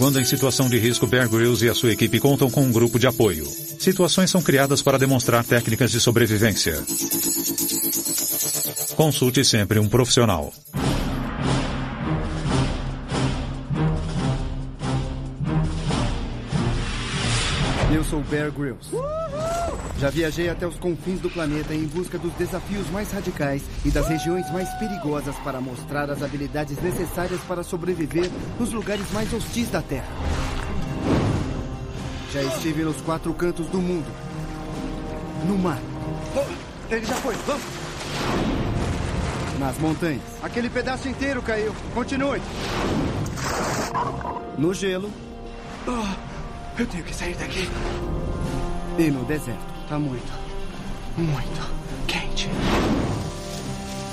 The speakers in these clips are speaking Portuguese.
Quando em situação de risco, Bear Grylls e a sua equipe contam com um grupo de apoio. Situações são criadas para demonstrar técnicas de sobrevivência. Consulte sempre um profissional. Eu sou Bear Grylls. Já viajei até os confins do planeta em busca dos desafios mais radicais e das regiões mais perigosas para mostrar as habilidades necessárias para sobreviver nos lugares mais hostis da Terra. Já estive nos quatro cantos do mundo. No mar. Oh, ele já foi, vamos! Nas montanhas. Aquele pedaço inteiro caiu. Continue. No gelo. Oh, eu tenho que sair daqui. E no deserto. Tá muito, muito quente.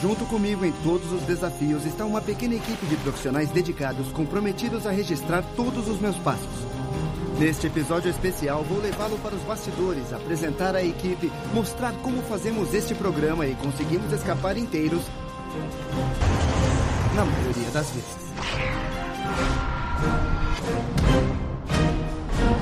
Junto comigo em todos os desafios está uma pequena equipe de profissionais dedicados comprometidos a registrar todos os meus passos. Neste episódio especial, vou levá-lo para os bastidores, apresentar a equipe, mostrar como fazemos este programa e conseguimos escapar inteiros. Na maioria das vezes.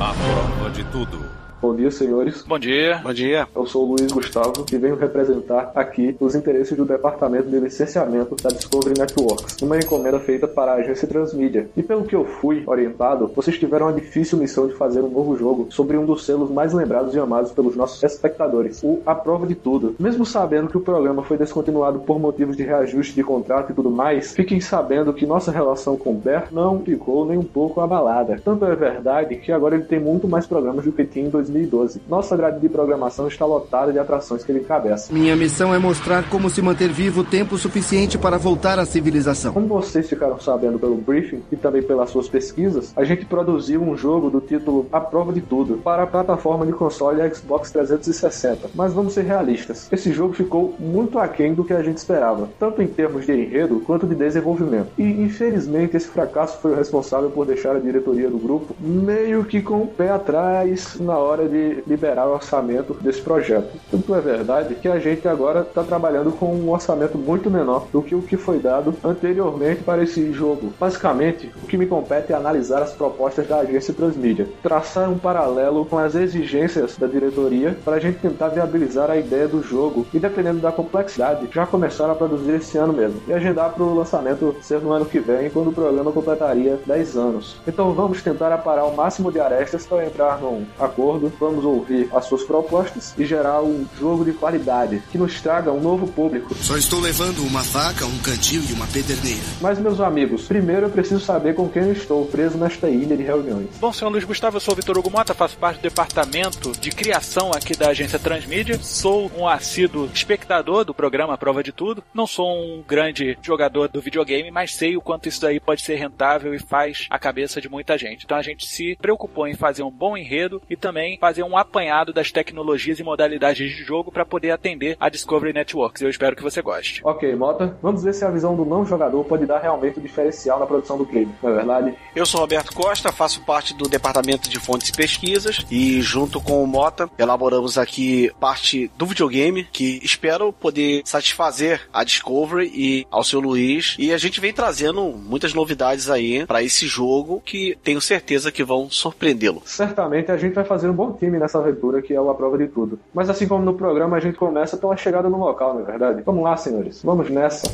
A prova de tudo. Bom dia, senhores. Bom dia. Bom dia. Eu sou o Luiz Gustavo e venho representar aqui os interesses do Departamento de Licenciamento da Discovery Networks, uma encomenda feita para a agência Transmídia. E pelo que eu fui orientado, vocês tiveram a difícil missão de fazer um novo jogo sobre um dos selos mais lembrados e amados pelos nossos espectadores, o A Prova de Tudo. Mesmo sabendo que o programa foi descontinuado por motivos de reajuste de contrato e tudo mais, fiquem sabendo que nossa relação com o Bear não ficou nem um pouco abalada. Tanto é verdade que agora ele tem muito mais programas do que tinha em 2000 2012. Nossa grade de programação está lotada de atrações que ele encabeça. Minha missão é mostrar como se manter vivo tempo suficiente para voltar à civilização. Como vocês ficaram sabendo pelo briefing e também pelas suas pesquisas, a gente produziu um jogo do título A Prova de Tudo para a plataforma de console Xbox 360. Mas vamos ser realistas, esse jogo ficou muito aquém do que a gente esperava, tanto em termos de enredo quanto de desenvolvimento. E infelizmente esse fracasso foi o responsável por deixar a diretoria do grupo meio que com o pé atrás na hora de liberar o orçamento desse projeto. Tanto é verdade que a gente agora está trabalhando com um orçamento muito menor do que o que foi dado anteriormente para esse jogo. Basicamente, o que me compete é analisar as propostas da agência Transmídia, traçar um paralelo com as exigências da diretoria para a gente tentar viabilizar a ideia do jogo e, dependendo da complexidade, já começar a produzir esse ano mesmo e agendar para o lançamento ser no ano que vem, quando o programa completaria 10 anos. Então vamos tentar aparar o máximo de arestas para entrar num acordo vamos ouvir as suas propostas e gerar um jogo de qualidade que nos traga um novo público. Só estou levando uma faca, um cantil e uma pederneira. Mas, meus amigos, primeiro eu preciso saber com quem eu estou preso nesta ilha de reuniões. Bom, senhor Luiz Gustavo, eu sou o Vitor Hugo Mota, faço parte do departamento de criação aqui da agência Transmídia. Sou um assíduo espectador do programa Prova de Tudo. Não sou um grande jogador do videogame, mas sei o quanto isso daí pode ser rentável e faz a cabeça de muita gente. Então a gente se preocupou em fazer um bom enredo e também fazer um apanhado das tecnologias e modalidades de jogo para poder atender a Discovery Networks. Eu espero que você goste. Ok, Mota, vamos ver se a visão do não jogador pode dar realmente o um diferencial na produção do game, não é verdade? Eu sou Roberto Costa, faço parte do departamento de fontes e pesquisas e junto com o Mota elaboramos aqui parte do videogame que espero poder satisfazer a Discovery e ao seu Luiz e a gente vem trazendo muitas novidades aí para esse jogo que tenho certeza que vão surpreendê-lo. Certamente a gente vai fazer um bom time nessa aventura que é a prova de tudo. Mas assim como no programa, a gente começa pela chegada no local, não é verdade? Vamos lá, senhores. Vamos nessa.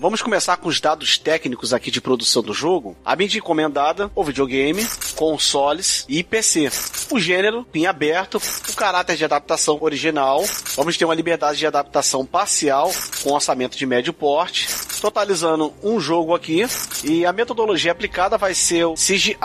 Vamos começar com os dados técnicos aqui de produção do jogo. A mídia encomendada, o videogame, consoles e PC. O gênero em aberto, o caráter de adaptação original. Vamos ter uma liberdade de adaptação parcial com orçamento de médio porte, totalizando um jogo aqui. E a metodologia aplicada vai ser o CGI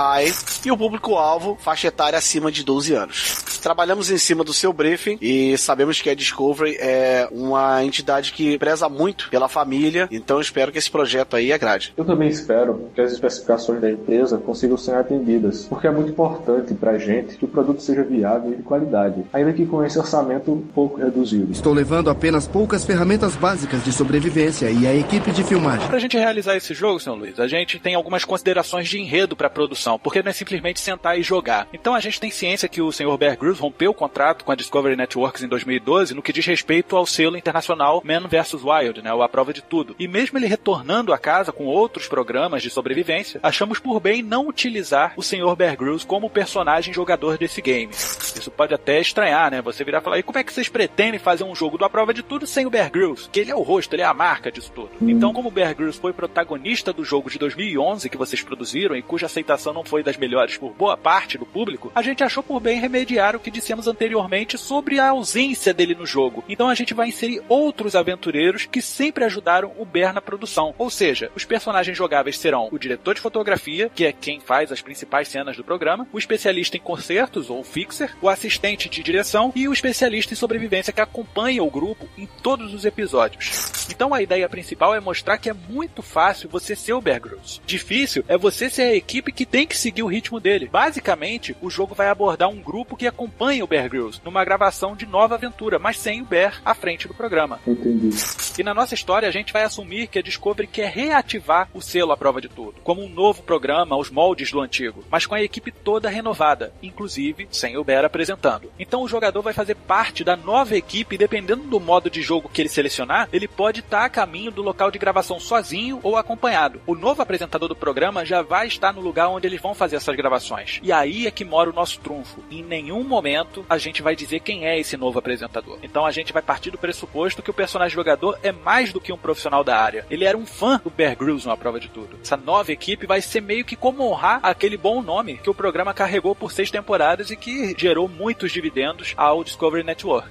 e o público-alvo faixa etária acima de 12 anos. trabalhamos em cima do seu briefing e sabemos que a Discovery é uma entidade que preza muito pela família, então espero que esse projeto aí agrade. Eu também espero que as especificações da empresa consigam ser atendidas, porque é muito importante pra gente que o produto seja viável e de qualidade, ainda que com esse orçamento pouco reduzido. Estou levando apenas poucas ferramentas básicas de sobrevivência e a equipe de filmagem. Pra gente realizar esse jogo, senhor Luiz, a gente tem algumas considerações de enredo pra produção, porque não é simplesmente sentar e jogar. Então a gente tem ciência que o senhor Bear Grylls rompeu o contrato com a Discovery Networks em 2012 no que diz respeito ao selo internacional Man vs. Wild, né, ou A Prova de Tudo. E mesmo ele retornando a casa com outros programas de sobrevivência, achamos por bem não utilizar o senhor Bear Grylls como personagem jogador desse game. Isso pode até estranhar, né? Você virar e falar, e como é que vocês pretendem fazer um jogo do A Prova de Tudo sem o Bear Grylls? Que ele é o rosto, ele é a marca disso tudo. Então, como Bear Grylls foi protagonista do jogo de 2011 que vocês produziram e cuja aceitação não foi das melhores por boa parte do público, a gente achou por bem remediar o que dissemos anteriormente sobre a ausência dele no jogo. Então a gente vai inserir outros aventureiros que sempre ajudaram o Bear na produção. Ou seja, os personagens jogáveis serão o diretor de fotografia, que é quem faz as principais cenas do programa, o especialista em concertos, ou fixer, o assistente de direção e o especialista em sobrevivência que acompanha o grupo em todos os episódios. Então a ideia principal é mostrar que é muito fácil você ser o Bear Grylls. Difícil é você ser a equipe que tem que seguir o ritmo dele. Basicamente, o jogo vai abordar um grupo que acompanha o Bear Grylls numa gravação de nova aventura, mas sem o Bear à frente do programa. Entendi. E na nossa história a gente vai assumir que a Discovery quer reativar o selo à prova de tudo, como um novo programa aos moldes do antigo, mas com a equipe toda renovada, inclusive sem o Bear apresentando. Então o jogador vai fazer parte da nova equipe e dependendo do modo de jogo que ele selecionar, ele pode estar a caminho do local de gravação sozinho ou acompanhado. O novo apresentador do programa já vai estar no lugar onde eles vão fazer essas gravações. E aí é que mora o nosso trunfo. Em nenhum momento a gente vai dizer quem é esse novo apresentador. Então a gente vai partir do pressuposto que o personagem jogador é mais do que um profissional da área. Ele era um fã do Bear Grylls numa prova de tudo. Essa nova equipe vai ser meio que como honrar aquele bom nome que o programa carregou por seis temporadas e que gerou muitos dividendos ao Discovery Network.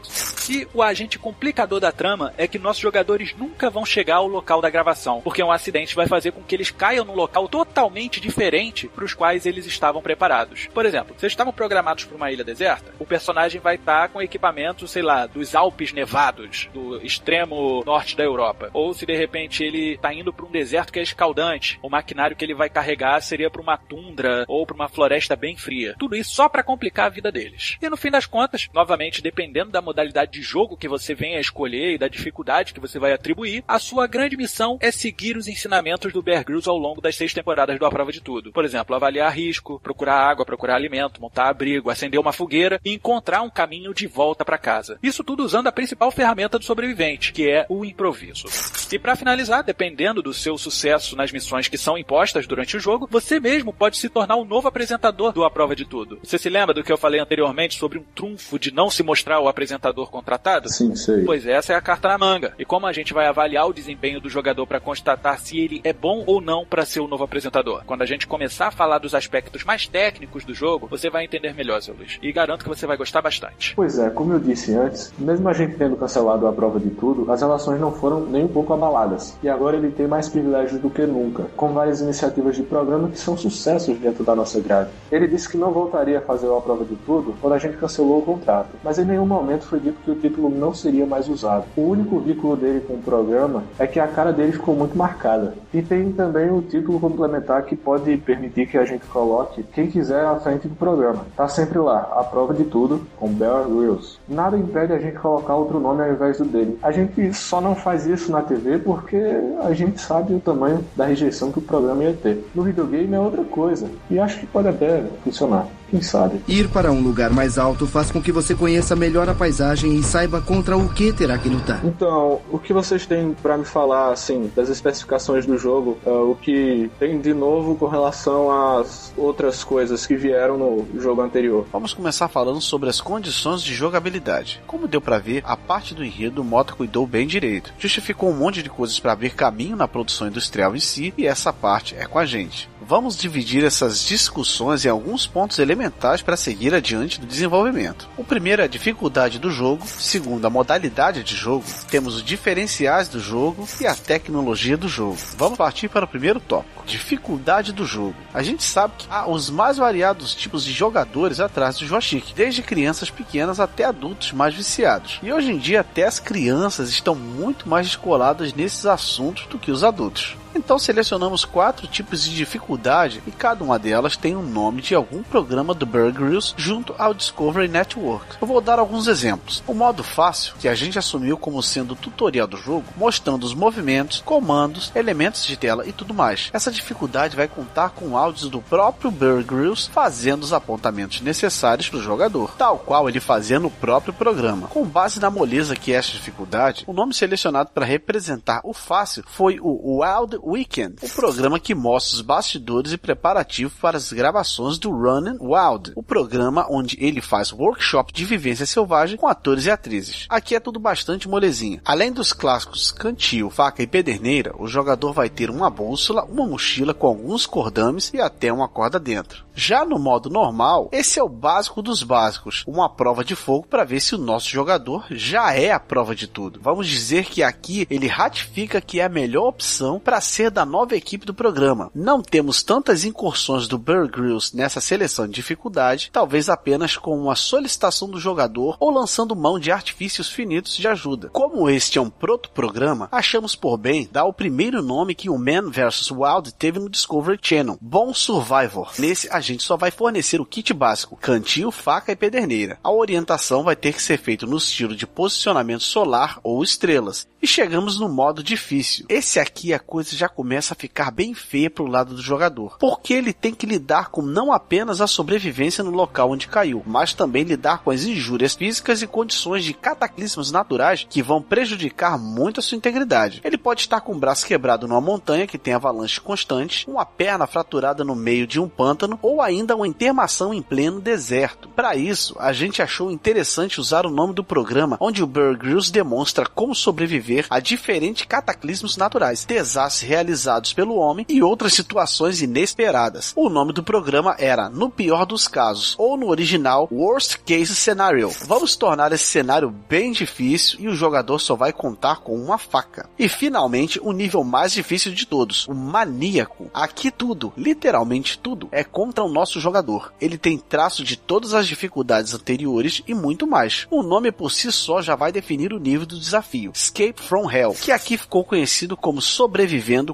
E o agente complicador da trama é que nossos jogadores nunca vão chegar ao local da gravação, porque um acidente vai fazer com que eles caiam num local totalmente diferente para os quais eles estavam preparados. Por exemplo, se eles estavam programados para uma ilha deserta, o personagem vai estar com equipamento, sei lá, dos Alpes nevados, do extremo norte da Europa. Ou se de repente ele está indo para um deserto que é escaldante, o maquinário que ele vai carregar seria para uma tundra ou para uma floresta bem fria. Tudo isso só para complicar a vida deles. E no fim das contas, novamente, dependendo da modalidade de jogo que você venha a escolher e da dificuldade que você vai atribuir, a sua grande missão é seguir os ensinamentos do Bear Grylls ao longo das seis temporadas do A Prova de Tudo. Por exemplo, avaliar risco, procurar água, procurar alimento, montar abrigo, acender uma fogueira e encontrar um caminho de volta para casa. Isso tudo usando a principal ferramenta do sobrevivente, que é o improviso. E para finalizar, dependendo do seu sucesso nas missões que são impostas durante o jogo, você mesmo pode se tornar o novo apresentador do A Prova de Tudo. Você se lembra do que eu falei anteriormente sobre um trunfo de não se mostrar o apresentador contratado? Sim, sei. Pois essa é a carta na manga. E como a gente vai avaliar o desempenho do jogador para constatar se ele é bom ou não para ser o novo apresentador? Quando a gente começar a falar dos aspectos mais técnicos do jogo, você vai entender melhor, seu Luiz. E garanto que você vai gostar bastante. Pois é, como eu disse antes, mesmo a gente tendo cancelado a prova de tudo, as relações não foram nem um pouco abaladas. E agora ele tem mais privilégios do que nunca, com várias iniciativas de programa que são sucessos dentro da nossa grade. Ele disse que não voltaria a fazer a prova de tudo quando a gente cancelou o contrato, mas em nenhum momento foi dito que o título não seria mais usado. O único vínculo dele com o programa é que a cara dele ficou muito marcada. E tem também o título complementar que pode permitir que a gente coloque quem quiser à frente do programa. Tá sempre lá, a prova de tudo, com Bear Grylls. Nada impede a gente colocar outro nome ao invés do dele. A gente só não faz isso na TV porque a gente sabe o tamanho da rejeição que o programa ia ter. No videogame é outra coisa. E acho que pode até funcionar. Quem sabe? Ir para um lugar mais alto faz com que você conheça melhor a paisagem e saiba contra o que terá que lutar. Então, o que vocês têm para me falar, assim, das especificações do jogo? Uh, o que tem de novo com relação às outras coisas que vieram no jogo anterior? Vamos começar falando sobre as condições de jogabilidade. Como deu para ver, a parte do enredo o Mota cuidou bem direito. Justificou um monte de coisas para abrir caminho na produção industrial em si, e essa parte é com a gente. Vamos dividir essas discussões em alguns pontos elementares fundamentais para seguir adiante no desenvolvimento. O primeiro é a dificuldade do jogo, segundo a modalidade de jogo, temos os diferenciais do jogo e a tecnologia do jogo. Vamos partir para o primeiro tópico: dificuldade do jogo. A gente sabe que há os mais variados tipos de jogadores atrás do joystick, desde crianças pequenas até adultos mais viciados. E hoje em dia até as crianças estão muito mais descoladas nesses assuntos do que os adultos. Então selecionamos quatro tipos de dificuldade e cada uma delas tem um nome de algum programa do Bear Grylls junto ao Discovery Network. Eu vou dar alguns exemplos. O modo fácil, que a gente assumiu como sendo o tutorial do jogo, mostrando os movimentos, comandos, elementos de tela e tudo mais. Essa dificuldade vai contar com áudios do próprio Bear Grylls fazendo os apontamentos necessários para o jogador, tal qual ele fazia no próprio programa. Com base na moleza que é essa dificuldade, o nome selecionado para representar o fácil foi o Wild Weekend, o programa que mostra os bastidores e preparativos para as gravações do Running Wild, o programa onde ele faz workshop de vivência selvagem com atores e atrizes. Aqui é tudo bastante molezinha. Além dos clássicos cantil, faca e pederneira, o jogador vai ter uma bússola, uma mochila com alguns cordames e até uma corda dentro. Já no modo normal, esse é o básico dos básicos, uma prova de fogo para ver se o nosso jogador já é a prova de tudo. Vamos dizer que aqui ele ratifica que é a melhor opção para ser da nova equipe do programa. Não temos tantas incursões do Bear Grylls nessa seleção de dificuldade, talvez apenas com uma solicitação do jogador ou lançando mão de artifícios finitos de ajuda. Como este é um proto-programa, achamos por bem dar o primeiro nome que o Man vs Wild teve no Discovery Channel, Bom Survivor. Nesse a gente só vai fornecer o kit básico, cantil, faca e pederneira. A orientação vai ter que ser feita no estilo de posicionamento solar ou estrelas. E chegamos no modo difícil. Esse aqui a coisa já começa a ficar bem feia pro lado do jogador, porque ele tem que lidar com não apenas a sobrevivência no local onde caiu, mas também lidar com as injúrias físicas e condições de cataclismos naturais que vão prejudicar muito a sua integridade. Ele pode estar com o braço quebrado numa montanha que tem avalanche constante, uma perna fraturada no meio de um pântano ou ainda uma intermação em pleno deserto. Para isso, a gente achou interessante usar o nome do programa onde o Bear Grylls demonstra como sobreviver a diferentes cataclismos naturais, desastres realizados pelo homem e outras situações inesperadas. O nome do programa era No Pior dos Casos, ou no original Worst Case Scenario. Vamos tornar esse cenário bem difícil e o jogador só vai contar com uma faca. E finalmente, o nível mais difícil de todos, o Maníaco. Aqui tudo, literalmente tudo, é contra o nosso jogador. Ele tem traço de todas as dificuldades anteriores e muito mais. O nome por si só já vai definir o nível do desafio. Escape from Hell, que aqui ficou conhecido como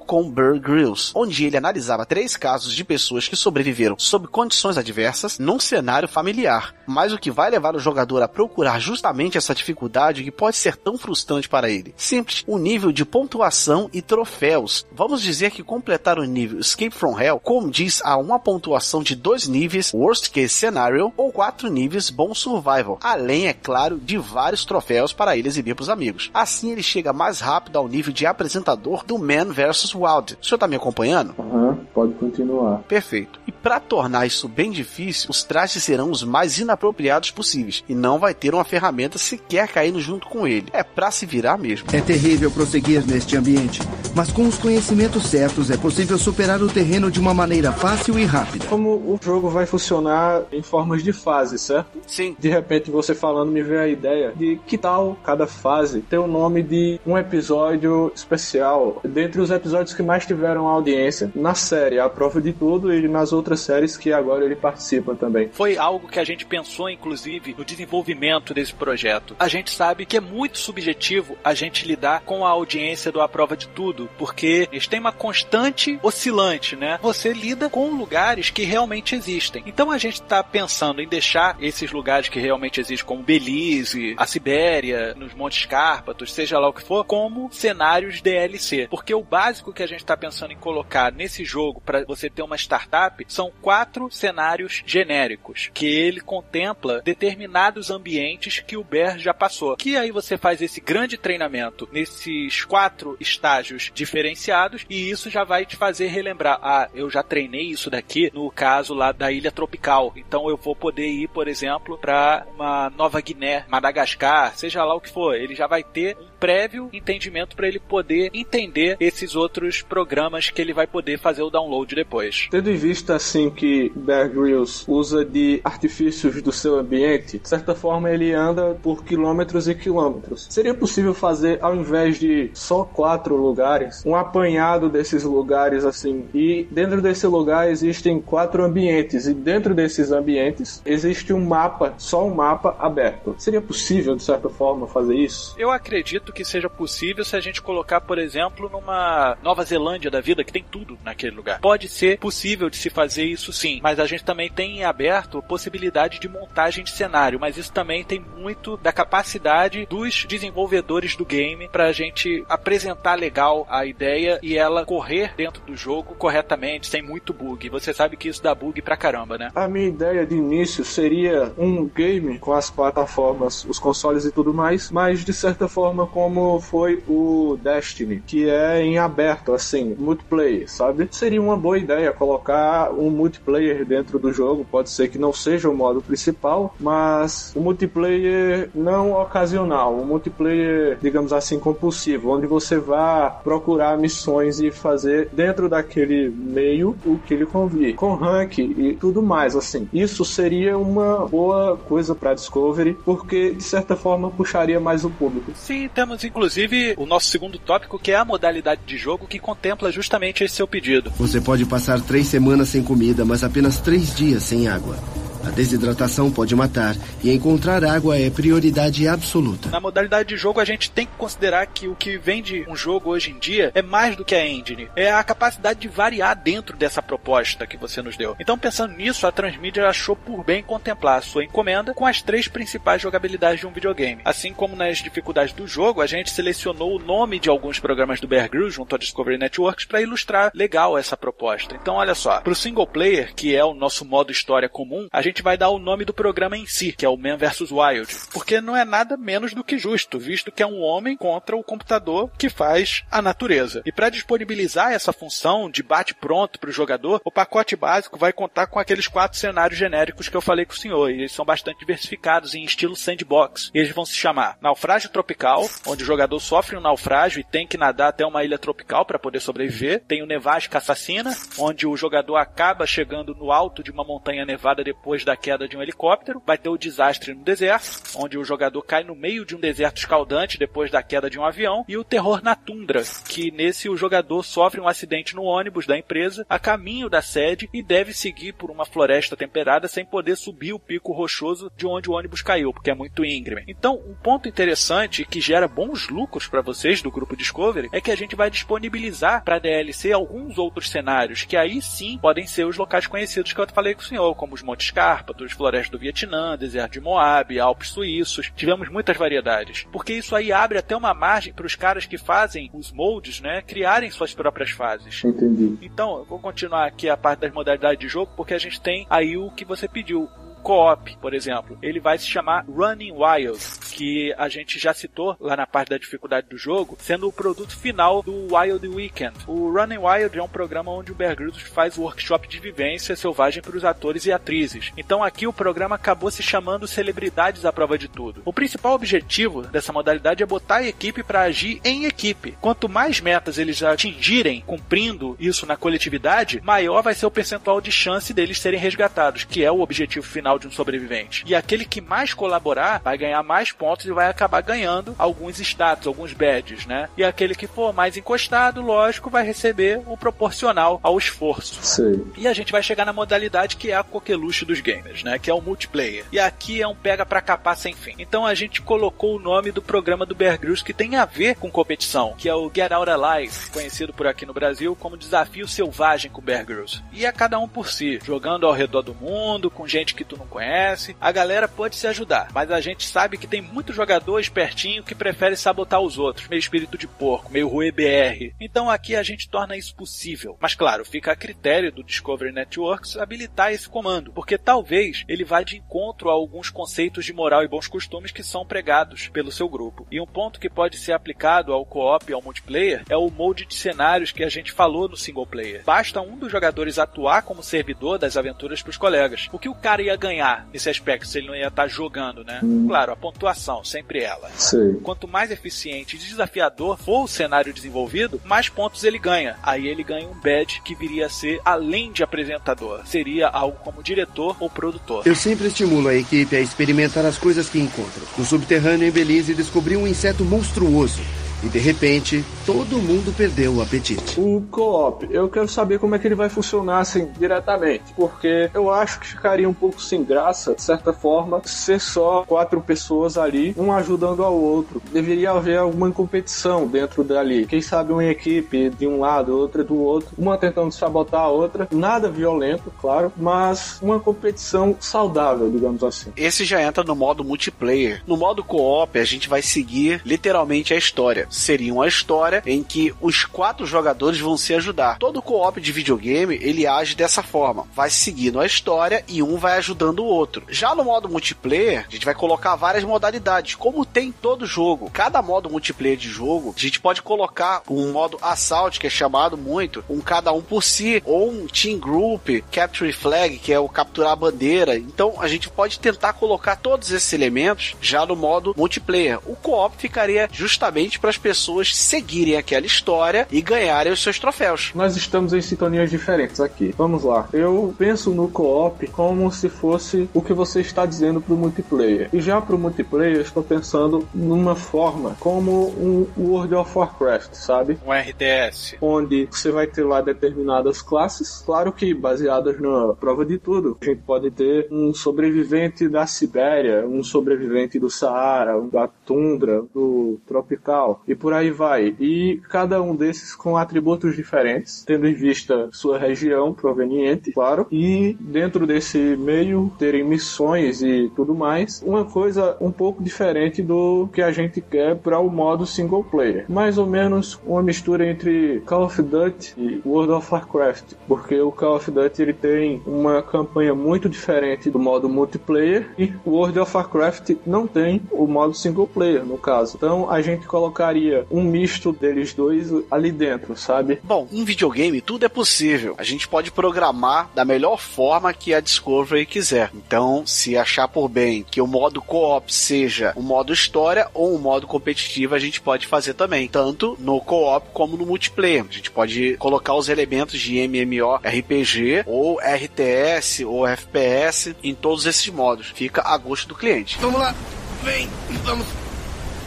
Com Bear Grylls, onde ele analisava três casos de pessoas que sobreviveram sob condições adversas num cenário familiar. Mas o que vai levar o jogador a procurar justamente essa dificuldade que pode ser tão frustrante para ele? Simples, o nível de pontuação e troféus. Vamos dizer que completar o nível Escape from Hell condiz a uma pontuação de dois níveis Worst Case Scenario ou quatro níveis Bom Survival, além, é claro, de vários troféus para ele exibir para os amigos. Assim ele chega mais rápido ao nível de apresentador do Man vs Wild. O senhor tá me acompanhando? Uhum, pode continuar. Perfeito. E para tornar isso bem difícil, os trajes serão os mais inapropriados possíveis e não vai ter uma ferramenta sequer caindo junto com ele. É para se virar mesmo. É terrível prosseguir neste ambiente, mas com os conhecimentos certos é possível superar o terreno de uma maneira fácil e rápida. Como o jogo vai funcionar em formas de fase, certo? Sim. De repente você falando me veio a ideia de que tal cada fase ter o nome de um episódio especial dentre os episódios que mais tiveram audiência na série A Prova de Tudo e nas outras séries que agora ele participa também. Foi algo que a gente pensou, inclusive, no desenvolvimento desse projeto. A gente sabe que é muito subjetivo a gente lidar com a audiência do A Prova de Tudo, porque eles têm uma constante oscilante, né? Você lida com lugares que realmente existem. Então a gente está pensando em deixar esses lugares que realmente existem, como Belize, a Sibéria, nos Montes Cárpatos, seja lá o que for, como cenários DLC. Porque o básico que a gente está pensando em colocar nesse jogo para você ter uma startup são quatro cenários genéricos, que ele contempla determinados ambientes que o Bear já passou. Que aí você faz esse grande treinamento nesses quatro estágios diferenciados e isso já vai te fazer relembrar, ah, eu já treinei isso daqui no caso lá da ilha tropical. Então eu vou poder ir, por exemplo, para uma Nova Guiné, Madagascar, seja lá o que for. Ele já vai ter um prévio entendimento para ele poder entender esses outros programas que ele vai poder fazer o download depois. Tendo em vista assim que Bear Grylls usa de artifícios do seu ambiente, de certa forma ele anda por quilômetros e quilômetros. Seria possível fazer, ao invés de só quatro lugares, um apanhado desses lugares assim, e dentro desse lugar existem quatro ambientes, e dentro desses ambientes existe um mapa, só um mapa aberto. Seria possível, de certa forma, fazer isso? Eu acredito que seja possível se a gente colocar, por exemplo, numa Nova Zelândia da vida, que tem tudo naquele lugar. Pode ser possível de se fazer isso sim, mas a gente também tem em aberto possibilidade de montagem de cenário, mas isso também tem muito da capacidade dos desenvolvedores do game para a gente apresentar legal a ideia e ela correr dentro do jogo corretamente, sem muito bug. Você sabe que isso dá bug pra caramba, né? A minha ideia de início seria um game com as plataformas, os consoles e tudo mais, mas de certa forma como foi o Destiny, que é em aberto, assim, multiplayer, sabe? Seria uma boa ideia colocar um multiplayer dentro do jogo, pode ser que não seja o modo principal, mas o multiplayer não ocasional, um multiplayer, digamos assim, compulsivo, onde você vá procurar missões e fazer dentro daquele meio o que ele convir, com rank e tudo mais, assim. Isso seria uma boa coisa para Discovery, porque de certa forma puxaria mais o público. Sim, temos inclusive o nosso segundo tópico, que é a modalidade de jogo que contempla justamente esse seu pedido. Você pode passar três semanas sem comida, mas apenas três dias sem água. A desidratação pode matar e encontrar água é prioridade absoluta. Na modalidade de jogo, a gente tem que considerar que o que vende um jogo hoje em dia é mais do que a engine. É a capacidade de variar dentro dessa proposta que você nos deu. Então, pensando nisso, a Transmedia achou por bem contemplar a sua encomenda com as três principais jogabilidades de um videogame. Assim como nas dificuldades do jogo, a gente selecionou o nome de alguns programas do Bear Grylls junto à Discovery Networks para ilustrar legal essa proposta. Então, olha só, para o single player, que é o nosso modo história comum, a gente vai dar o nome do programa em si, que é o Man vs Wild, porque não é nada menos do que justo, visto que é um homem contra o computador que faz a natureza. E para disponibilizar essa função de bate pronto para o jogador, o pacote básico vai contar com aqueles quatro cenários genéricos que eu falei com o senhor, e eles são bastante diversificados em estilo sandbox. E eles vão se chamar Naufrágio Tropical, onde o jogador sofre um naufrágio e tem que nadar até uma ilha tropical para poder sobreviver. Tem o Nevasca Assassina, onde o jogador acaba chegando no alto de uma montanha nevada depois da queda de um helicóptero. Vai ter o Desastre no Deserto, onde o jogador cai no meio de um deserto escaldante depois da queda de um avião. E o Terror na Tundra, que nesse o jogador sofre um acidente no ônibus da empresa a caminho da sede e deve seguir por uma floresta temperada sem poder subir o pico rochoso de onde o ônibus caiu, porque é muito íngreme. Então, um ponto interessante que gera bons lucros para vocês do grupo Discovery é que a gente vai disponibilizar para DLC alguns outros cenários que aí sim podem ser os locais conhecidos que eu falei com o senhor, como os Montes Cárpatos, Florestas do Vietnã, Deserto de Moab, Alpes Suíços. Tivemos muitas variedades, porque isso aí abre até uma margem para os caras que fazem os moldes, né, criarem suas próprias fases. Entendi. Então, eu vou continuar aqui a parte das modalidades de jogo, porque a gente tem aí o que você pediu, co-op, por exemplo, ele vai se chamar Running Wild, que a gente já citou lá na parte da dificuldade do jogo, sendo o produto final do Wild Weekend. O Running Wild é um programa onde o Bear Grylls faz workshop de vivência selvagem para os atores e atrizes. Então aqui o programa acabou se chamando Celebridades à Prova de Tudo. O principal objetivo dessa modalidade é botar a equipe para agir em equipe. Quanto mais metas eles atingirem cumprindo isso na coletividade, maior vai ser o percentual de chance deles serem resgatados, que é o objetivo final de um sobrevivente. E aquele que mais colaborar vai ganhar mais pontos e vai acabar ganhando alguns status, alguns badges, né? E aquele que for mais encostado, lógico, vai receber o proporcional ao esforço. Sei. E a gente vai chegar na modalidade que é a coqueluche dos gamers, né? Que é o multiplayer. E aqui é um pega pra capar sem fim. Então a gente colocou o nome do programa do Bear Grylls que tem a ver com competição, que é o Get Out Alive, conhecido por aqui no Brasil como Desafio Selvagem com Bear Grylls. E é cada um por si, jogando ao redor do mundo, com gente que tu não conhece. A galera pode se ajudar, mas a gente sabe que tem muito jogador espertinho que prefere sabotar os outros, meio espírito de porco, meio Rue BR. Então aqui a gente torna isso possível. Mas claro, fica a critério do Discovery Networks habilitar esse comando, porque talvez ele vá de encontro a alguns conceitos de moral e bons costumes que são pregados pelo seu grupo. E um ponto que pode ser aplicado ao co-op e ao multiplayer é o molde de cenários que a gente falou no single player. Basta um dos jogadores atuar como servidor das aventuras para os colegas. O que o cara ia ganhar ganhar nesse aspecto se ele não ia estar tá jogando, né? Hum. Claro, a pontuação, sempre ela. Sei. Quanto mais eficiente e desafiador for o cenário desenvolvido, mais pontos ele ganha. Aí ele ganha um badge que viria a ser além de apresentador. Seria algo como diretor ou produtor. Eu sempre estimulo a equipe a experimentar as coisas que encontram. No subterrâneo em Belize descobri um inseto monstruoso e de repente, todo mundo perdeu o apetite. O co-op, eu quero saber como é que ele vai funcionar assim diretamente, porque eu acho que ficaria um pouco sem graça, de certa forma, ser só quatro pessoas ali, um ajudando ao outro. Deveria haver alguma competição dentro dali. Quem sabe uma equipe de um lado, outra do outro, uma tentando sabotar a outra. Nada violento, claro, mas uma competição saudável, digamos assim. Esse já entra no modo multiplayer. No modo co-op, a gente vai seguir literalmente a história seria uma história em que os quatro jogadores vão se ajudar. Todo co-op de videogame, ele age dessa forma. Vai seguindo a história e um vai ajudando o outro. Já no modo multiplayer, a gente vai colocar várias modalidades, como tem todo jogo. Cada modo multiplayer de jogo, a gente pode colocar um modo assault, que é chamado muito, um cada um por si, ou um team group, capture flag, que é o capturar a bandeira. Então a gente pode tentar colocar todos esses elementos já no modo multiplayer. O co-op ficaria justamente para as pessoas seguirem aquela história e ganharem os seus troféus. Nós estamos em sintonias diferentes aqui. Vamos lá. Eu penso no co-op como se fosse o que você está dizendo para o multiplayer. E já para o multiplayer, eu estou pensando numa forma como um World of Warcraft, sabe? Um RTS. Onde você vai ter lá determinadas classes, claro que baseadas na prova de tudo. A gente pode ter um sobrevivente da Sibéria, um sobrevivente do Saara, da tundra, do tropical e por aí vai. E cada um desses com atributos diferentes, tendo em vista sua região proveniente, claro, e dentro desse meio terem missões e tudo mais, uma coisa um pouco diferente do que a gente quer para o modo single player. Mais ou menos uma mistura entre Call of Duty e World of Warcraft, porque o Call of Duty ele tem uma campanha muito diferente do modo multiplayer e World of Warcraft não tem o modo single player, no caso. Então a gente colocaria um misto deles dois ali dentro, sabe? Bom, em videogame tudo é possível. A gente pode programar da melhor forma que a Discovery quiser. Então, se achar por bem que o modo co-op seja um modo história ou um modo competitivo, a gente pode fazer também, tanto no co-op como no multiplayer. A gente pode colocar os elementos de MMORPG ou RTS ou FPS em todos esses modos. Fica a gosto do cliente. Vamos lá, vem, vamos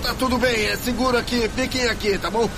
Tá tudo bem, é seguro aqui, fiquem aqui, tá bom?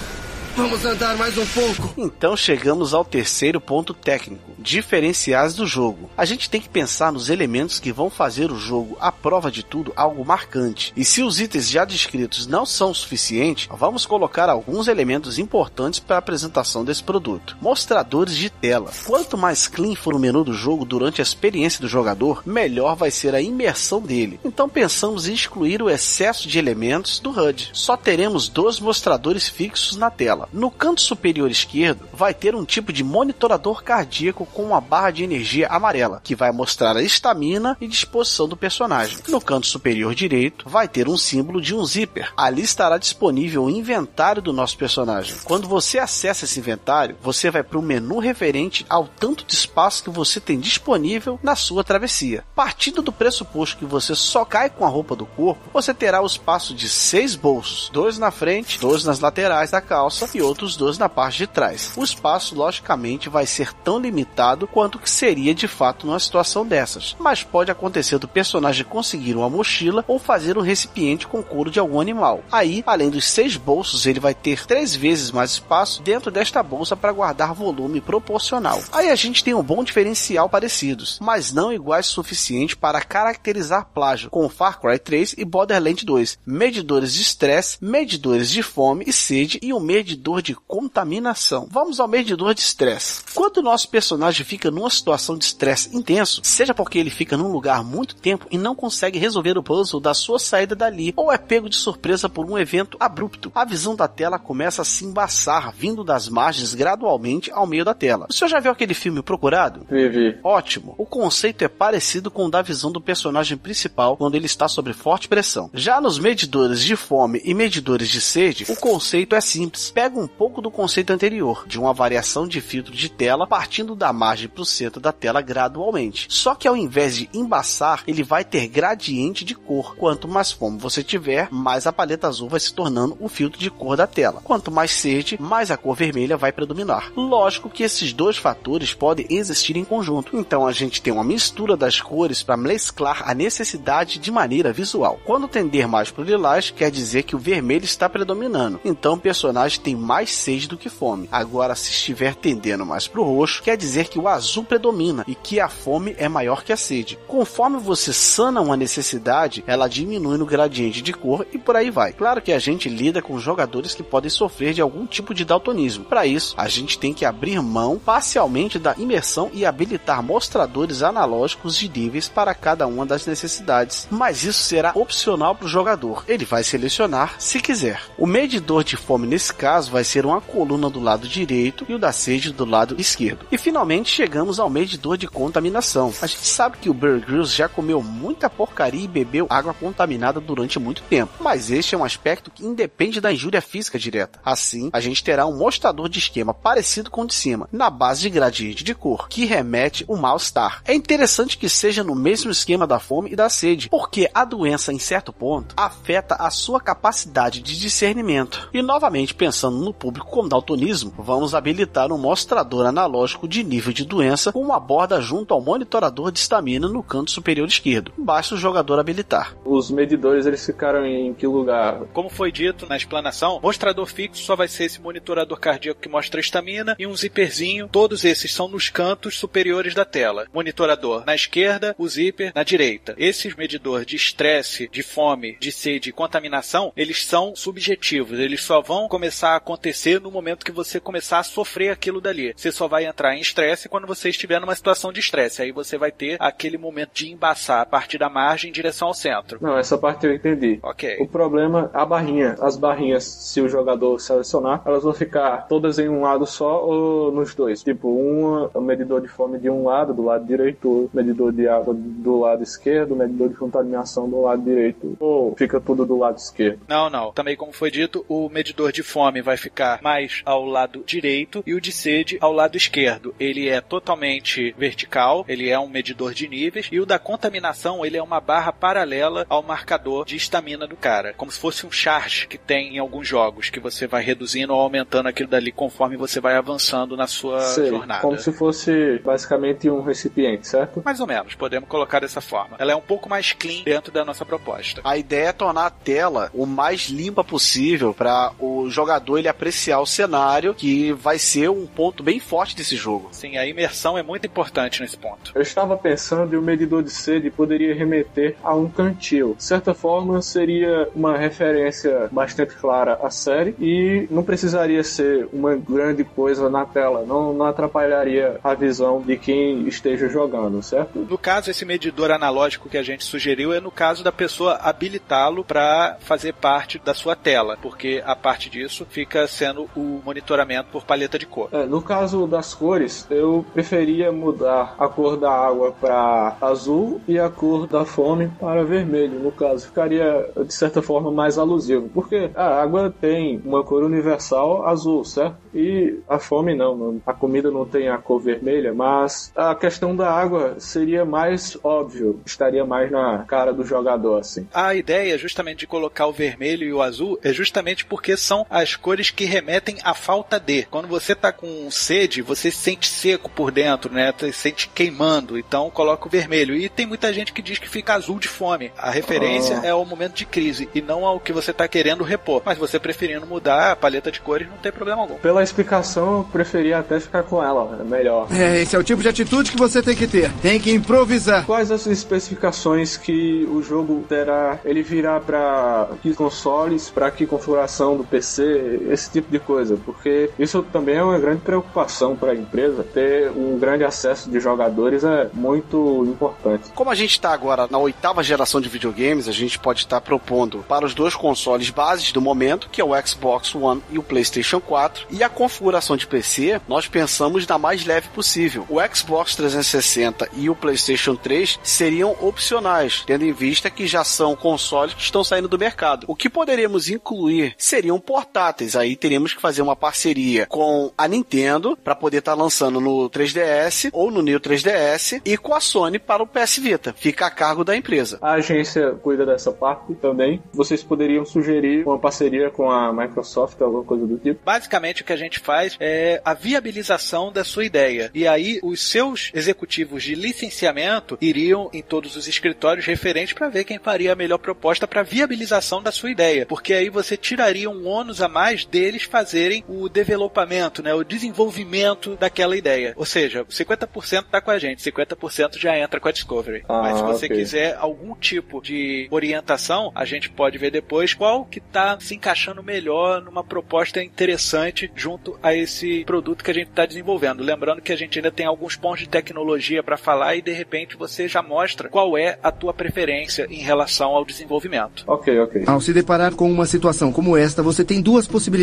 Vamos andar mais um pouco. Então chegamos ao terceiro ponto técnico: diferenciais do jogo. A gente tem que pensar nos elementos que vão fazer o jogo, à prova de tudo, algo marcante. E se os itens já descritos não são suficientes, vamos colocar alguns elementos importantes para a apresentação desse produto. Mostradores de tela. Quanto mais clean for o menu do jogo durante a experiência do jogador, melhor vai ser a imersão dele. Então pensamos em excluir o excesso de elementos do HUD. Só teremos dois mostradores fixos na tela. No canto superior esquerdo, vai ter um tipo de monitorador cardíaco com uma barra de energia amarela, que vai mostrar a estamina e disposição do personagem. No canto superior direito, vai ter um símbolo de um zíper. Ali estará disponível o inventário do nosso personagem. Quando você acessa esse inventário, você vai para o menu referente ao tanto de espaço que você tem disponível na sua travessia. Partindo do pressuposto que você só cai com a roupa do corpo, você terá o espaço de seis bolsos, dois na frente, dois nas laterais da calça e outros dois na parte de trás. O espaço, logicamente, vai ser tão limitado quanto que seria de fato numa situação dessas, mas pode acontecer do personagem conseguir uma mochila ou fazer um recipiente com couro de algum animal. Aí, além dos seis bolsos, ele vai ter três vezes mais espaço dentro desta bolsa para guardar volume proporcional. Aí a gente tem um bom diferencial parecidos, mas não iguais suficiente para caracterizar plágio, com Far Cry 3 e Borderlands 2, medidores de estresse, medidores de fome e sede e um medidor medidor de contaminação. Vamos ao medidor de estresse. Quando o nosso personagem fica numa situação de estresse intenso, seja porque ele fica num lugar muito tempo e não consegue resolver o puzzle da sua saída dali, ou é pego de surpresa por um evento abrupto, a visão da tela começa a se embaçar, vindo das margens gradualmente ao meio da tela. O senhor já viu aquele filme Procurado? Vivi. Ótimo. O conceito é parecido com o da visão do personagem principal quando ele está sob forte pressão. Já nos medidores de fome e medidores de sede, o conceito é simples. Pega pega um pouco do conceito anterior, de uma variação de filtro de tela partindo da margem para o centro da tela gradualmente. Só que ao invés de embaçar, ele vai ter gradiente de cor. Quanto mais fome você tiver, mais a paleta azul vai se tornando o filtro de cor da tela. Quanto mais sede, mais a cor vermelha vai predominar. Lógico que esses dois fatores podem existir em conjunto, então a gente tem uma mistura das cores para mesclar a necessidade de maneira visual. Quando tender mais para o lilás, quer dizer que o vermelho está predominando, então o personagem tem mais sede do que fome. Agora, se estiver tendendo mais para o roxo, quer dizer que o azul predomina e que a fome é maior que a sede. Conforme você sana uma necessidade, ela diminui no gradiente de cor e por aí vai. Claro que a gente lida com jogadores que podem sofrer de algum tipo de daltonismo. Para isso, a gente tem que abrir mão parcialmente da imersão e habilitar mostradores analógicos de níveis para cada uma das necessidades. Mas isso será opcional para o jogador. Ele vai selecionar se quiser. O medidor de fome nesse caso vai ser uma coluna do lado direito e o da sede do lado esquerdo. E finalmente chegamos ao medidor de contaminação. A gente sabe que o Bear Grylls já comeu muita porcaria e bebeu água contaminada durante muito tempo, mas este é um aspecto que independe da injúria física direta. Assim, a gente terá um mostrador de esquema parecido com o de cima, na base de gradiente de cor, que remete o mal-estar. É interessante que seja no mesmo esquema da fome e da sede, porque a doença em certo ponto afeta a sua capacidade de discernimento. E novamente pensando no público com daltonismo, vamos habilitar um mostrador analógico de nível de doença com uma borda junto ao monitorador de estamina no canto superior esquerdo. Basta o jogador habilitar. Os medidores eles ficaram em que lugar? Como foi dito na explanação, mostrador fixo só vai ser esse monitorador cardíaco que mostra a estamina e um zíperzinho. Todos esses são nos cantos superiores da tela. Monitorador na esquerda, o zíper na direita. Esses medidores de estresse, de fome, de sede e contaminação, eles são subjetivos. Eles só vão começar a acontecer no momento que você começar a sofrer aquilo dali. Você só vai entrar em estresse quando você estiver numa situação de estresse. Aí você vai ter aquele momento de embaçar a partir da margem em direção ao centro. Não, essa parte eu entendi. Ok. O problema, a barrinha. As barrinhas, se o jogador selecionar, elas vão ficar todas em um lado só ou nos dois? Tipo, uma, o medidor de fome de um lado, do lado direito, medidor de água do lado esquerdo, medidor de contaminação do lado direito. Ou fica tudo do lado esquerdo? Não, não. Também como foi dito, o medidor de fome vai ficar mais ao lado direito e o de sede ao lado esquerdo. Ele é totalmente vertical, ele é um medidor de níveis e o da contaminação, ele é uma barra paralela ao marcador de estamina do cara, como se fosse um charge que tem em alguns jogos, que você vai reduzindo ou aumentando aquilo dali conforme você vai avançando na sua Sei, jornada. Como se fosse basicamente um recipiente, certo? Mais ou menos, podemos colocar dessa forma. Ela é um pouco mais clean dentro da nossa proposta. A ideia é tornar a tela o mais limpa possível para o jogador ele apreciar o cenário, que vai ser um ponto bem forte desse jogo. Sim, a imersão é muito importante nesse ponto. Eu estava pensando e o medidor de sede poderia remeter a um cantil. De certa forma, seria uma referência bastante clara à série e não precisaria ser uma grande coisa na tela. Não, não atrapalharia a visão de quem esteja jogando, certo? No caso, esse medidor analógico que a gente sugeriu é no caso da pessoa habilitá-lo para fazer parte da sua tela, porque a parte disso fica sendo o monitoramento por paleta de cor. É, no caso das cores, eu preferia mudar a cor da água para azul e a cor da fome para vermelho. No caso, ficaria de certa forma mais alusivo, porque a água tem uma cor universal azul, certo? E a fome não, não. a comida não tem a cor vermelha, mas a questão da água seria mais óbvio, estaria mais na cara do jogador assim. A ideia justamente de colocar o vermelho e o azul é justamente porque são as cores que remetem à falta de. Quando você tá com sede, você se sente seco por dentro, né? Você se sente queimando, então coloca o vermelho. E tem muita gente que diz que fica azul de fome. A referência Ah. é o momento de crise e não ao que você tá querendo repor. Mas você preferindo mudar a paleta de cores, não tem problema algum. Pela explicação, eu preferia até ficar com ela, é melhor. É, esse é o tipo de atitude que você tem que ter. Tem que improvisar. Quais as especificações que o jogo terá? Ele virá para que consoles, para que configuração do PC, esse tipo de coisa, porque isso também é uma grande preocupação para a empresa. Ter um grande acesso de jogadores é muito importante. Como a gente está agora na oitava geração de videogames, a gente pode estar propondo para os dois consoles bases do momento, que é o Xbox One e o PlayStation 4, e a configuração de PC, nós pensamos na mais leve possível. O Xbox 360 e o PlayStation 3 seriam opcionais, tendo em vista que já são consoles que estão saindo do mercado. O que poderíamos incluir seriam portáteis, mas aí teríamos que fazer uma parceria com a Nintendo para poder estar tá lançando no 3DS ou no New 3DS e com a Sony para o PS Vita. Fica a cargo da empresa. A agência cuida dessa parte também. Vocês poderiam sugerir uma parceria com a Microsoft, alguma coisa do tipo? Basicamente o que a gente faz é a viabilização da sua ideia. E aí os seus executivos de licenciamento iriam em todos os escritórios referentes para ver quem faria a melhor proposta para viabilização da sua ideia. Porque aí você tiraria um ônus a mais deles fazerem o desenvolvimento, né, o desenvolvimento daquela ideia. Ou seja, 50% está com a gente, 50% já entra com a Discovery. Ah, Mas se você okay. quiser algum tipo de orientação, a gente pode ver depois qual que está se encaixando melhor numa proposta interessante junto a esse produto que a gente está desenvolvendo. Lembrando que a gente ainda tem alguns pontos de tecnologia para falar e de repente você já mostra qual é a tua preferência em relação ao desenvolvimento. Ok, ok. Ao se deparar com uma situação como esta, você tem duas possibilidades: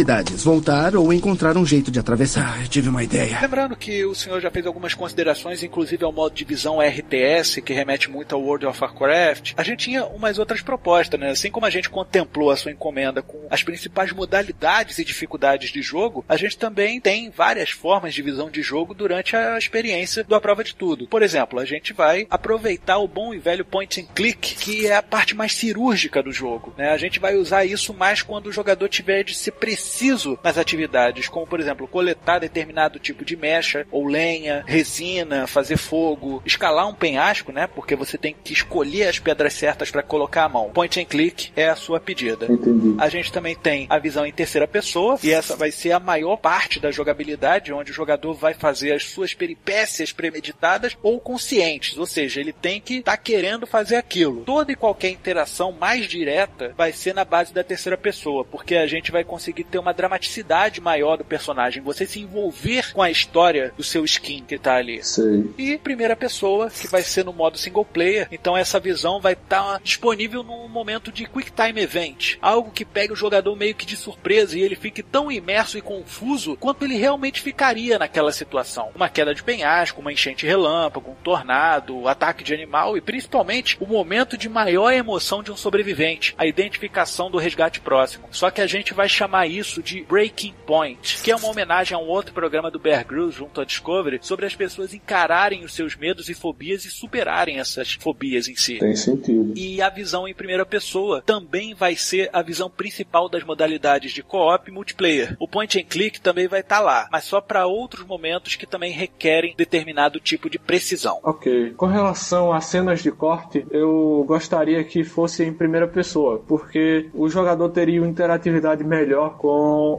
voltar ou encontrar um jeito de atravessar. Ah, tive uma ideia. Lembrando que o senhor já fez algumas considerações, inclusive ao modo de visão RTS, que remete muito ao World of Warcraft. A gente tinha umas outras propostas, né? Assim como a gente contemplou a sua encomenda com as principais modalidades e dificuldades de jogo, a gente também tem várias formas de visão de jogo durante a experiência do A Prova de Tudo. Por exemplo, a gente vai aproveitar o bom e velho point and click, que é a parte mais cirúrgica do jogo. Né? A gente vai usar isso mais quando o jogador tiver de ser preciso nas atividades, como por exemplo, coletar determinado tipo de mecha ou lenha, resina, fazer fogo, escalar um penhasco, né? Porque você tem que escolher as pedras certas para colocar a mão. Point and click é a sua pedida. Entendi. A gente também tem a visão em terceira pessoa, e essa vai ser a maior parte da jogabilidade, onde o jogador vai fazer as suas peripécias premeditadas ou conscientes, ou seja, ele tem que estar tá querendo fazer aquilo. Toda e qualquer interação mais direta vai ser na base da terceira pessoa, porque a gente vai conseguir ter uma dramaticidade maior do personagem, você se envolver com a história do seu skin que tá ali. Sim. E primeira pessoa, que vai ser no modo single player, então essa visão vai estar tá disponível num momento de quick time event, algo que pega o jogador meio que de surpresa e ele fique tão imerso e confuso quanto ele realmente ficaria naquela situação. Uma queda de penhasco, uma enchente relâmpago, um tornado, ataque de animal e principalmente o momento de maior emoção de um sobrevivente, a identificação do resgate próximo. Só que a gente vai chamar isso de Breaking Point, que é uma homenagem a um outro programa do Bear Grylls junto à Discovery sobre as pessoas encararem os seus medos e fobias e superarem essas fobias em si. Tem sentido. E a visão em primeira pessoa também vai ser a visão principal das modalidades de co-op e multiplayer. O point and click também vai estar tá lá, mas só para outros momentos que também requerem determinado tipo de precisão. Ok. Com relação a cenas de corte, eu gostaria que fosse em primeira pessoa, porque o jogador teria uma interatividade melhor com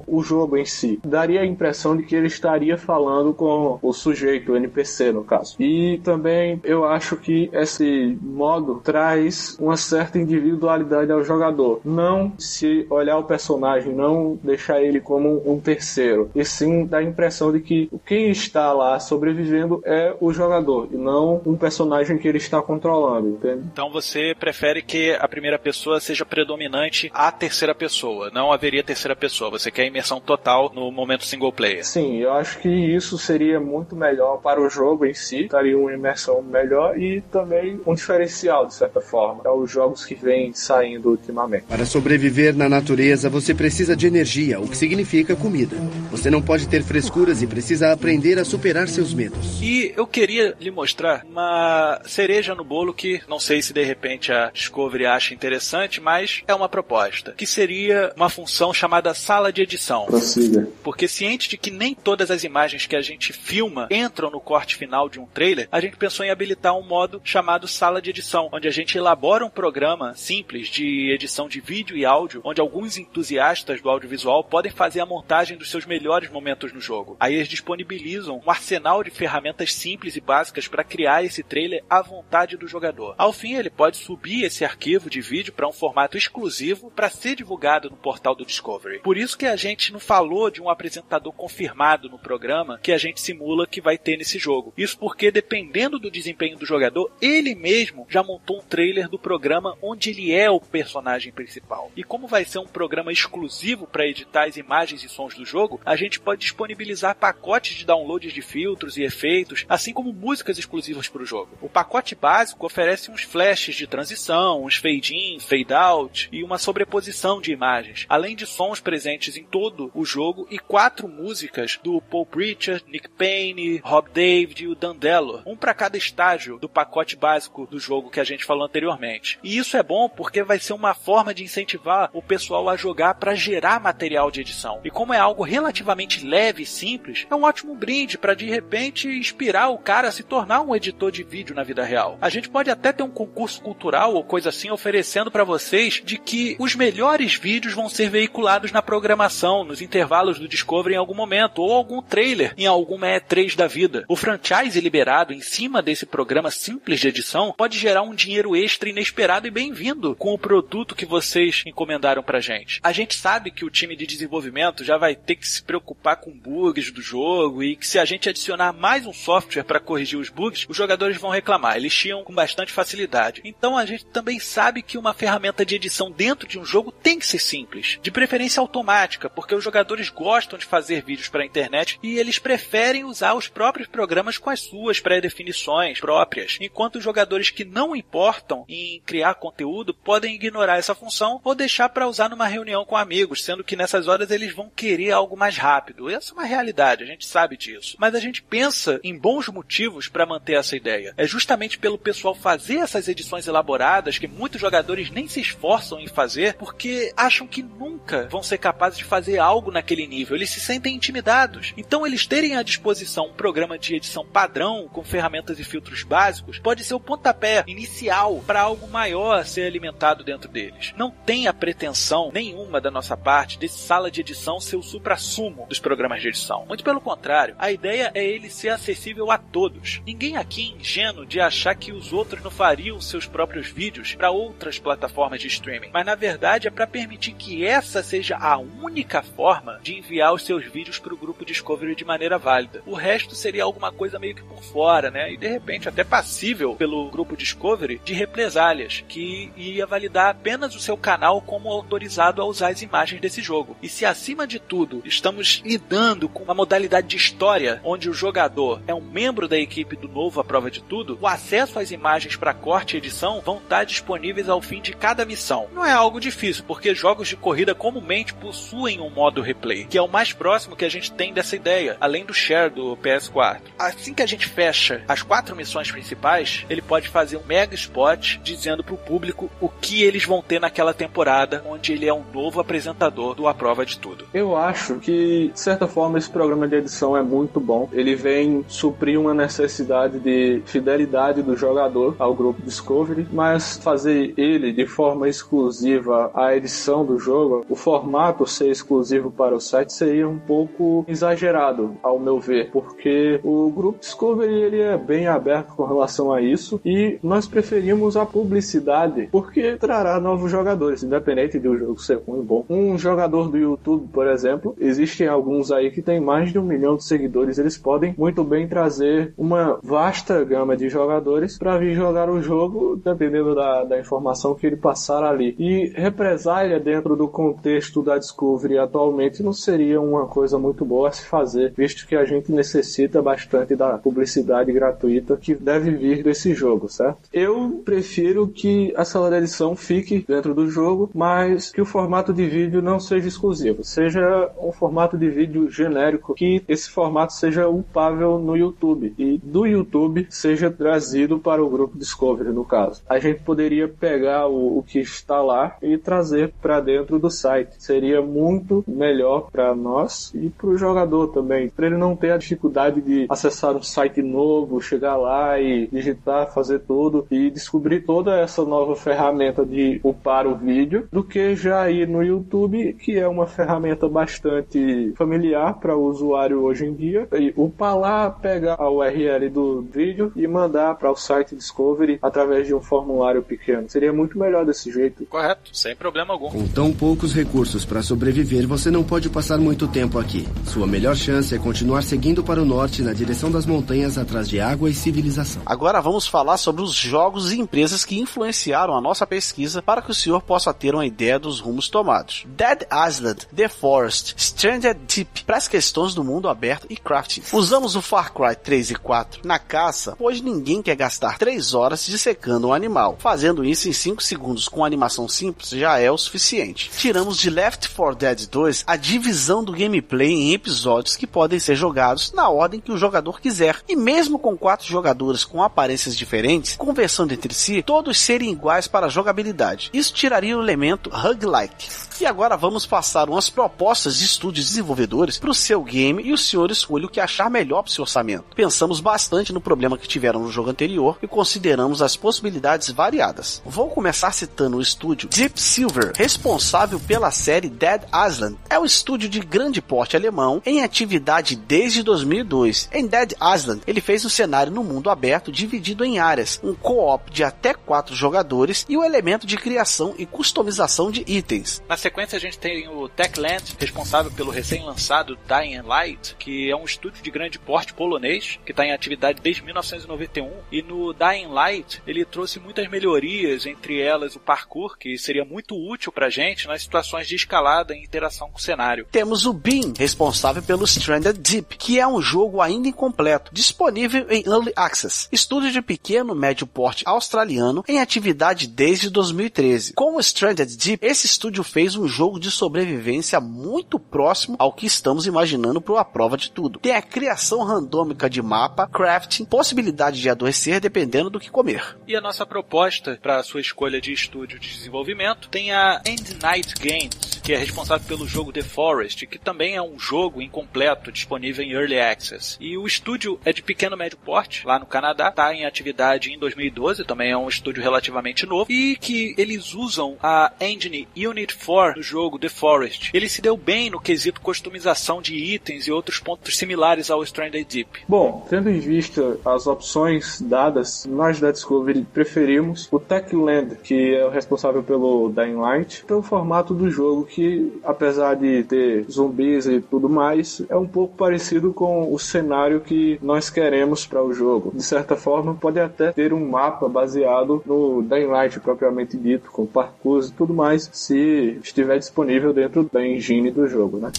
o jogo em si. Daria a impressão de que ele estaria falando com o sujeito, o NPC no caso. E também eu acho que esse modo traz uma certa individualidade ao jogador. Não se olhar o personagem, não deixar ele como um terceiro, e sim dar a impressão de que quem está lá sobrevivendo é o jogador e não um personagem que ele está controlando, entende? Então você prefere que a primeira pessoa seja predominante à terceira pessoa, não haveria terceira pessoa. Você quer imersão total no momento single player. Sim, eu acho que isso seria muito melhor para o jogo em si, daria uma imersão melhor e também um diferencial, de certa forma, para os jogos que vêm saindo ultimamente. Para sobreviver na natureza, você precisa de energia, o que significa comida. Você não pode ter frescuras e precisa aprender a superar seus medos. E eu queria lhe mostrar uma cereja no bolo que não sei se de repente a Discovery acha interessante, mas é uma proposta, que seria uma função chamada sala de edição. Prossiga. Porque ciente de que nem todas as imagens que a gente filma entram no corte final de um trailer, a gente pensou em habilitar um modo chamado sala de edição, onde a gente elabora um programa simples de edição de vídeo e áudio, onde alguns entusiastas do audiovisual podem fazer a montagem dos seus melhores momentos no jogo. Aí eles disponibilizam um arsenal de ferramentas simples e básicas para criar esse trailer à vontade do jogador. Ao fim, ele pode subir esse arquivo de vídeo para um formato exclusivo para ser divulgado no portal do Discovery. Por isso que a gente não falou de um apresentador confirmado no programa que a gente simula que vai ter nesse jogo. Isso porque, dependendo do desempenho do jogador, ele mesmo já montou um trailer do programa onde ele é o personagem principal. E como vai ser um programa exclusivo para editar as imagens e sons do jogo, a gente pode disponibilizar pacotes de downloads de filtros e efeitos, assim como músicas exclusivas para o jogo. O pacote básico oferece uns flashes de transição, uns fade in, fade out e uma sobreposição de imagens, além de sons presentes presentes em todo o jogo e quatro músicas do Paul Pritchard, Nick Payne, Rob David e o Dandelo, um para cada estágio do pacote básico do jogo que a gente falou anteriormente. E isso é bom porque vai ser uma forma de incentivar o pessoal a jogar para gerar material de edição. E como é algo relativamente leve e simples, é um ótimo brinde para de repente inspirar o cara a se tornar um editor de vídeo na vida real. A gente pode até ter um concurso cultural ou coisa assim oferecendo para vocês de que os melhores vídeos vão ser veiculados na programação, nos intervalos do Discovery em algum momento, ou algum trailer em alguma E3 da vida. O franchise liberado em cima desse programa simples de edição pode gerar um dinheiro extra inesperado e bem-vindo com o produto que vocês encomendaram pra gente. A gente sabe que o time de desenvolvimento já vai ter que se preocupar com bugs do jogo e que se a gente adicionar mais um software para corrigir os bugs, os jogadores vão reclamar. Eles chiam com bastante facilidade. Então a gente também sabe que uma ferramenta de edição dentro de um jogo tem que ser simples, de preferência automática, porque os jogadores gostam de fazer vídeos para a internet e eles preferem usar os próprios programas com as suas pré-definições próprias, enquanto os jogadores que não importam em criar conteúdo podem ignorar essa função ou deixar para usar numa reunião com amigos, sendo que nessas horas eles vão querer algo mais rápido. Essa é uma realidade, a gente sabe disso. Mas a gente pensa em bons motivos para manter essa ideia. É justamente pelo pessoal fazer essas edições elaboradas que muitos jogadores nem se esforçam em fazer porque acham que nunca vão ser capazes de fazer algo naquele nível. Eles se sentem intimidados. Então eles terem à disposição um programa de edição padrão com ferramentas e filtros básicos pode ser o pontapé inicial para algo maior ser alimentado dentro deles. Não tem a pretensão nenhuma da nossa parte desse sala de edição ser o supra-sumo dos programas de edição. Muito pelo contrário, a ideia é ele ser acessível a todos. Ninguém aqui é ingênuo de achar que os outros não fariam seus próprios vídeos para outras plataformas de streaming, mas na verdade é para permitir que essa seja a única forma de enviar os seus vídeos para o grupo Discovery de maneira válida. O resto seria alguma coisa meio que por fora, né? E de repente até passível pelo grupo Discovery de represálias, que ia validar apenas o seu canal como autorizado a usar as imagens desse jogo. E se acima de tudo estamos lidando com uma modalidade de história onde o jogador é um membro da equipe do novo A Prova de Tudo, o acesso às imagens para corte e edição vão estar disponíveis ao fim de cada missão. Não é algo difícil, porque jogos de corrida comumente possuem um modo replay, que é o mais próximo que a gente tem dessa ideia, além do share do PS4. Assim que a gente fecha as quatro missões principais, ele pode fazer um mega spot dizendo para o público o que eles vão ter naquela temporada, onde ele é um novo apresentador do A Prova de Tudo. Eu acho que, de certa forma, esse programa de edição é muito bom. Ele vem suprir uma necessidade de fidelidade do jogador ao grupo Discovery, mas fazer ele de forma exclusiva a edição do jogo, o formato ser exclusivo para o site seria um pouco exagerado, ao meu ver, porque o grupo Discovery ele é bem aberto com relação a isso e nós preferimos a publicidade porque trará novos jogadores, independente de o jogo ser ruim ou bom. Um jogador do YouTube, por exemplo, existem alguns aí que tem mais de um milhão de seguidores, eles podem muito bem trazer uma vasta gama de jogadores para vir jogar o jogo, dependendo da, da informação que ele passar ali. E represália dentro do contexto da Discovery atualmente não seria uma coisa muito boa a se fazer, visto que a gente necessita bastante da publicidade gratuita que deve vir desse jogo, certo? Eu prefiro que a sala de edição fique dentro do jogo, mas que o formato de vídeo não seja exclusivo, seja um formato de vídeo genérico, que esse formato seja upável no YouTube e do YouTube seja trazido para o grupo Discovery, no caso. A gente poderia pegar o, o que está lá e trazer para dentro do site. Seria muito melhor para nós e para o jogador também, para ele não ter a dificuldade de acessar um site novo, chegar lá e digitar, fazer tudo e descobrir toda essa nova ferramenta de upar o vídeo, do que já ir no YouTube, que é uma ferramenta bastante familiar para o usuário hoje em dia, e upar lá, pegar a URL do vídeo e mandar para o site Discovery através de um formulário pequeno. Seria muito melhor desse jeito. Correto, sem problema algum. Com tão poucos recursos para sobreviver, você não pode passar muito tempo aqui. Sua melhor chance é continuar seguindo para o norte na direção das montanhas atrás de água e civilização. Agora vamos falar sobre os jogos e empresas que influenciaram a nossa pesquisa para que o senhor possa ter uma ideia dos rumos tomados. Dead Island, The Forest, Stranger Deep, para as questões do mundo aberto e crafting. Usamos o Far Cry 3 e 4 na caça, pois ninguém quer gastar 3 horas dissecando um animal. Fazendo isso em 5 segundos com animação simples já é o suficiente. Tiramos de Left 4 Dead 2 a divisão do gameplay em episódios que podem ser jogados na ordem que o jogador quiser. E mesmo com quatro jogadores com aparências diferentes, conversando entre si, todos serem iguais para a jogabilidade. Isso tiraria o elemento roguelike. E agora vamos passar umas propostas de estúdios desenvolvedores para o seu game e o senhor escolhe o que achar melhor para o seu orçamento. Pensamos bastante no problema que tiveram no jogo anterior e consideramos as possibilidades variadas. Vou começar citando o estúdio Deep Silver, responsável pela série Dead Island. É um estúdio de grande porte alemão em atividade desde 2002. Em Dead Island, ele fez um cenário no mundo aberto dividido em áreas, um co-op de até quatro jogadores e o um elemento de criação e customização de itens. Na sequência, a gente tem o Techland, responsável pelo recém-lançado Dying Light, que é um estúdio de grande porte polonês, que está em atividade desde 1991. E no Dying Light, ele trouxe muitas melhorias, entre elas o parkour, que seria muito útil para gente nas situações de escalada e interação com o cenário. Temos o Beam, responsável pelo Stranded Deep, que é um jogo ainda incompleto, disponível em Early Access. Estúdio de pequeno médio porte australiano em atividade desde 2013. Com o Stranded Deep, esse estúdio fez um jogo de sobrevivência muito próximo ao que estamos imaginando para a prova de tudo. Tem a criação randômica de mapa, crafting, possibilidade de adoecer dependendo do que comer. E a nossa proposta para a sua escolha de estúdio de desenvolvimento tem a End Night Games, que é responsável pelo jogo The Forest, que também é um jogo incompleto disponível em Early Access. E o estúdio é de pequeno médio porte, lá no Canadá, está em atividade em 2012, também é um estúdio relativamente novo, e que eles usam a engine Unit 4 no jogo The Forest. Ele se deu bem no quesito customização de itens e outros pontos similares ao Stranded Deep. Bom, tendo em vista as opções dadas, nós da Discovery preferimos o Techland, que é o responsável pelo Dying Light, pelo formato do jogo que, apesar de ter zumbis e tudo mais, é um pouco parecido com o cenário que nós queremos para o jogo. De certa forma, pode até ter um mapa baseado no Dying Light propriamente dito, com parkour e tudo mais, se estiver disponível dentro da engine do jogo, né?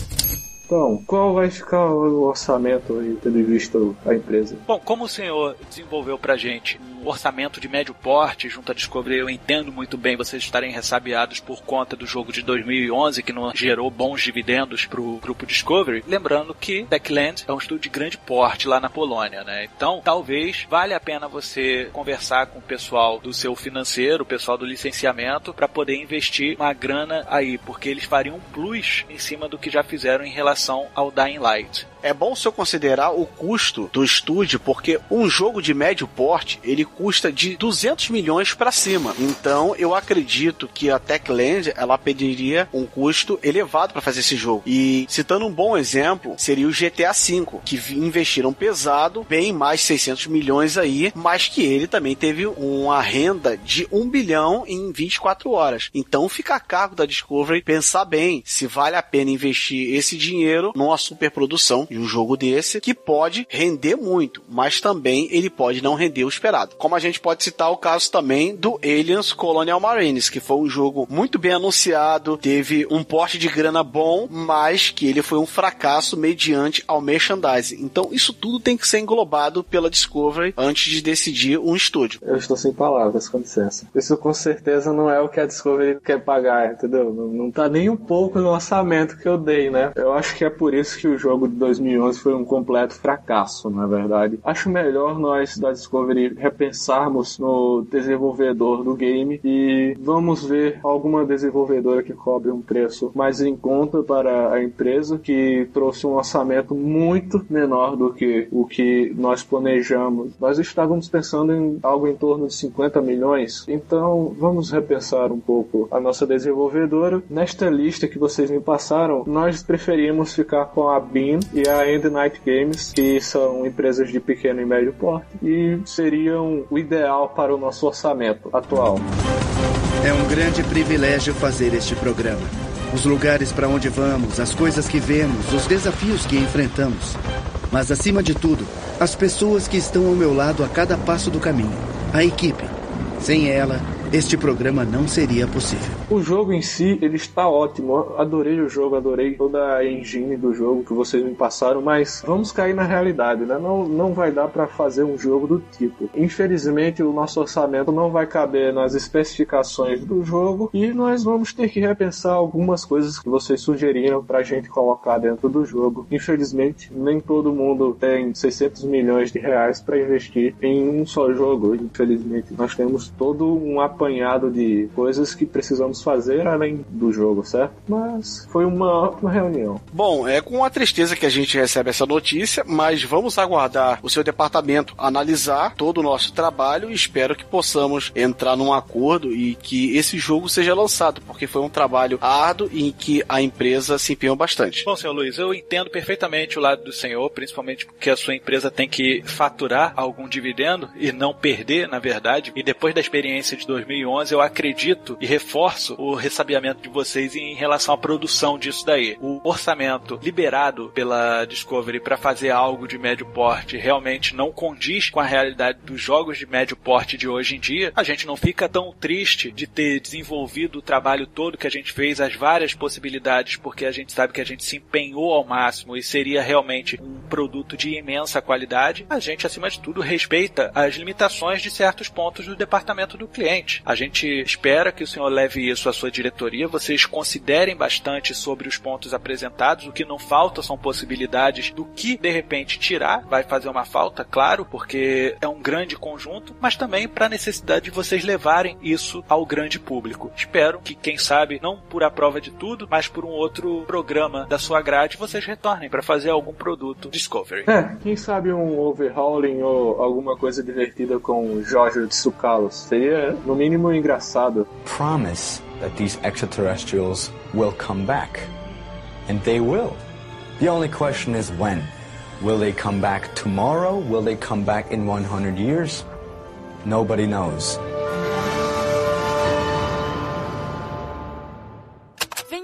Então, qual vai ficar o orçamento aí, tendo em vista a empresa? Bom, como o senhor desenvolveu pra gente um orçamento de médio porte junto à Discovery, eu entendo muito bem vocês estarem ressabiados por conta do jogo de 2011, que não gerou bons dividendos pro grupo Discovery. Lembrando que Techland é um estúdio de grande porte lá na Polônia, né? Então, talvez valha a pena você conversar com o pessoal do seu financeiro, o pessoal do licenciamento, para poder investir uma grana aí, porque eles fariam um plus em cima do que já fizeram em relação relação ao Dying Light. É bom o senhor considerar o custo do estúdio, porque um jogo de médio porte, ele custa de 200 milhões para cima. Então, eu acredito que a Techland, ela pediria um custo elevado para fazer esse jogo. E, citando um bom exemplo, seria o GTA V, que investiram pesado, bem mais 600 milhões aí, mas que ele também teve uma renda de 1 bilhão em 24 horas. Então, fica a cargo da Discovery pensar bem se vale a pena investir esse dinheiro numa superprodução um jogo desse que pode render muito, mas também ele pode não render o esperado. Como a gente pode citar o caso também do Aliens Colonial Marines, que foi um jogo muito bem anunciado, teve um porte de grana bom, mas que ele foi um fracasso mediante ao merchandising. Então isso tudo tem que ser englobado pela Discovery antes de decidir um estúdio. Eu estou sem palavras, com licença. Isso com certeza não é o que a Discovery quer pagar, entendeu? Não, não tá nem um pouco no orçamento que eu dei, né? Eu acho que é por isso que o jogo de 2000 2011 foi um completo fracasso, na é verdade. Acho melhor nós da Discovery repensarmos no desenvolvedor do game e vamos ver alguma desenvolvedora que cobre um preço mais em conta para a empresa, que trouxe um orçamento muito menor do que o que nós planejamos. Nós estávamos pensando em algo em torno de 50 milhões, então vamos repensar um pouco a nossa desenvolvedora. Nesta lista que vocês me passaram, nós preferimos ficar com a Beam e a a End Night Games, que são empresas de pequeno e médio porte e seriam o ideal para o nosso orçamento atual. É um grande privilégio fazer este programa. Os lugares para onde vamos, as coisas que vemos, os desafios que enfrentamos. Mas acima de tudo, as pessoas que estão ao meu lado a cada passo do caminho. A equipe. Sem ela, este programa não seria possível. O jogo em si, ele está ótimo. Adorei o jogo, adorei toda a engine do jogo que vocês me passaram, mas vamos cair na realidade, né? Não, não vai dar para fazer um jogo do tipo. Infelizmente, o nosso orçamento não vai caber nas especificações do jogo e nós vamos ter que repensar algumas coisas que vocês sugeriram pra gente colocar dentro do jogo. Infelizmente, nem todo mundo tem 600 milhões de reais para investir em um só jogo. Infelizmente, nós temos todo um apanhado de coisas que precisamos fazer além do jogo, certo? Mas foi uma ótima reunião. Bom, é com a tristeza que a gente recebe essa notícia, mas vamos aguardar o seu departamento analisar todo o nosso trabalho e espero que possamos entrar num acordo e que esse jogo seja lançado, porque foi um trabalho árduo e em que a empresa se empenhou bastante. Bom, senhor Luiz, eu entendo perfeitamente o lado do senhor, principalmente porque a sua empresa tem que faturar algum dividendo e não perder, na verdade. E depois da experiência de 2011, eu acredito e reforço o ressabiamento de vocês em relação à produção disso daí. O orçamento liberado pela Discovery para fazer algo de médio porte realmente não condiz com a realidade dos jogos de médio porte de hoje em dia. A gente não fica tão triste de ter desenvolvido o trabalho todo que a gente fez, as várias possibilidades, porque a gente sabe que a gente se empenhou ao máximo e seria realmente um produto de imensa qualidade. A gente, acima de tudo, respeita as limitações de certos pontos do departamento do cliente. A gente espera que o senhor leve isso à sua diretoria, vocês considerem bastante sobre os pontos apresentados. O que não falta são possibilidades do que de repente tirar, vai fazer uma falta, claro, porque é um grande conjunto, mas também para a necessidade de vocês levarem isso ao grande público. Espero que, quem sabe, não por a prova de tudo, mas por um outro programa da sua grade, vocês retornem para fazer algum produto Discovery. É, quem sabe um overhauling ou alguma coisa divertida com Jorge Tsukalos. Seria, no mínimo, engraçado. Promise that these extraterrestrials will come back. And they will. The only question is when. Will they come back tomorrow? Will they come back in 100 years? Nobody knows.